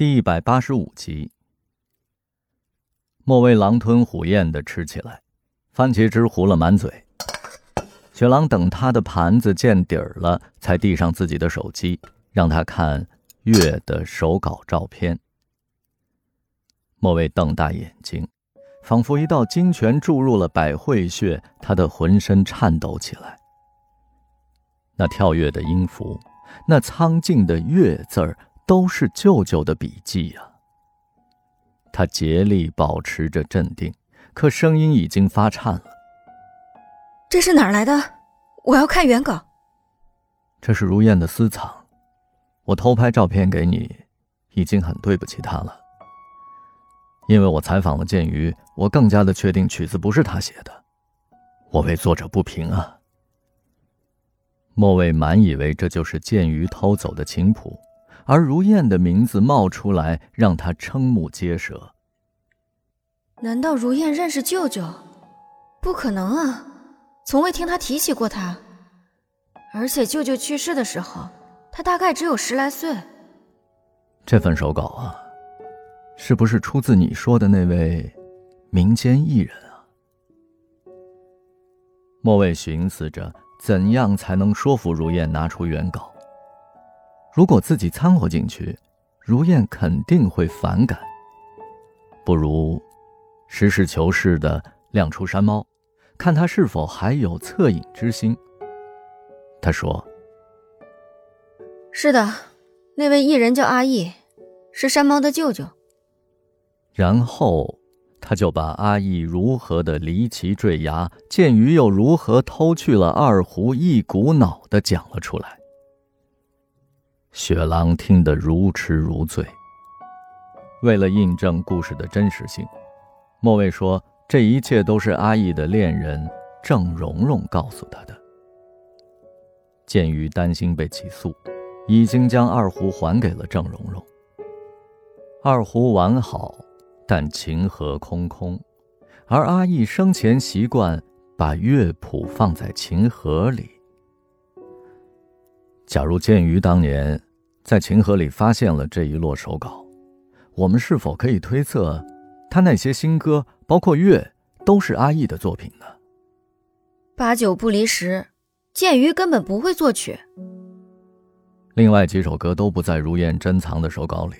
第一百八十五集，莫卫狼吞虎咽的吃起来，番茄汁糊了满嘴。雪狼等他的盘子见底儿了，才递上自己的手机，让他看月的手稿照片。莫卫瞪大眼睛，仿佛一道金拳注入了百会穴，他的浑身颤抖起来。那跳跃的音符，那苍劲的月字儿。都是舅舅的笔记呀。他竭力保持着镇定，可声音已经发颤了。这是哪儿来的？我要看原稿。这是如燕的私藏，我偷拍照片给你，已经很对不起她了。因为我采访了剑鱼，我更加的确定曲子不是他写的。我为作者不平啊。莫蔚满以为这就是剑鱼偷走的琴谱。而如燕的名字冒出来，让他瞠目结舌。难道如燕认识舅舅？不可能啊，从未听他提起过他。而且舅舅去世的时候，他大概只有十来岁。这份手稿啊，是不是出自你说的那位民间艺人啊？莫蔚寻思着，怎样才能说服如燕拿出原稿。如果自己掺和进去，如燕肯定会反感。不如实事求是的亮出山猫，看他是否还有恻隐之心。他说：“是的，那位艺人叫阿义，是山猫的舅舅。”然后他就把阿义如何的离奇坠崖，剑鱼又如何偷去了二胡，一股脑的讲了出来。雪狼听得如痴如醉。为了印证故事的真实性，莫蔚说这一切都是阿义的恋人郑蓉蓉告诉他的。鉴于担心被起诉，已经将二胡还给了郑蓉蓉。二胡完好，但琴盒空空，而阿义生前习惯把乐谱放在琴盒里。假如剑鱼当年在琴盒里发现了这一摞手稿，我们是否可以推测，他那些新歌，包括乐，都是阿义的作品呢？八九不离十，剑鱼根本不会作曲。另外几首歌都不在如燕珍藏的手稿里，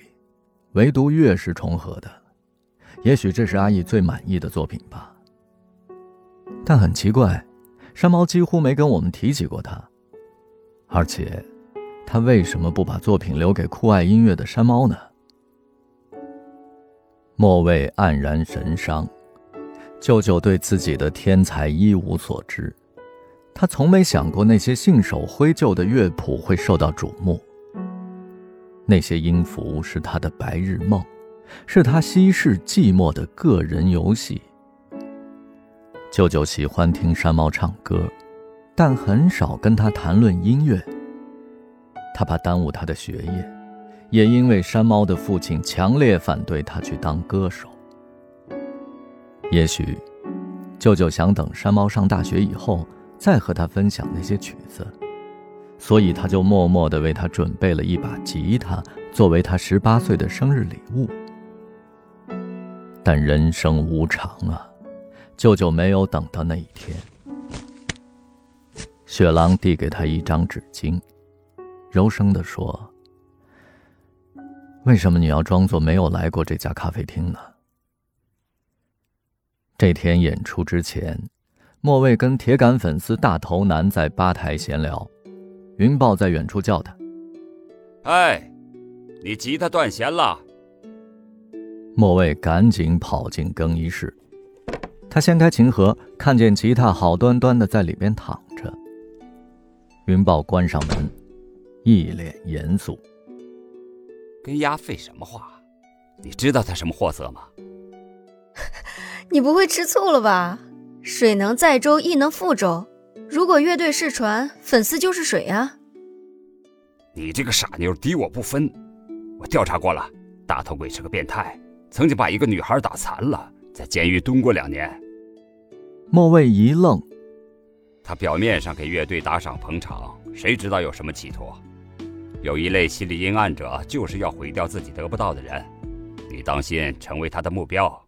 唯独乐是重合的。也许这是阿义最满意的作品吧。但很奇怪，山猫几乎没跟我们提起过他。而且，他为什么不把作品留给酷爱音乐的山猫呢？莫蔚黯然神伤，舅舅对自己的天才一无所知，他从没想过那些信手挥就的乐谱会受到瞩目。那些音符是他的白日梦，是他稀释寂寞的个人游戏。舅舅喜欢听山猫唱歌。但很少跟他谈论音乐。他怕耽误他的学业，也因为山猫的父亲强烈反对他去当歌手。也许，舅舅想等山猫上大学以后再和他分享那些曲子，所以他就默默地为他准备了一把吉他，作为他十八岁的生日礼物。但人生无常啊，舅舅没有等到那一天。雪狼递给他一张纸巾，柔声地说：“为什么你要装作没有来过这家咖啡厅呢？”这天演出之前，莫蔚跟铁杆粉丝大头男在吧台闲聊，云豹在远处叫他：“哎，你吉他断弦了！”莫蔚赶紧跑进更衣室，他掀开琴盒，看见吉他好端端的在里边躺着。云豹关上门，一脸严肃。跟丫废什么话？你知道他什么货色吗？你不会吃醋了吧？水能载舟，亦能覆舟。如果乐队是船，粉丝就是水啊！你这个傻妞，敌我不分。我调查过了，大头鬼是个变态，曾经把一个女孩打残了，在监狱蹲过两年。莫蔚一愣。他表面上给乐队打赏捧场，谁知道有什么企图？有一类心理阴暗者，就是要毁掉自己得不到的人。你当心成为他的目标。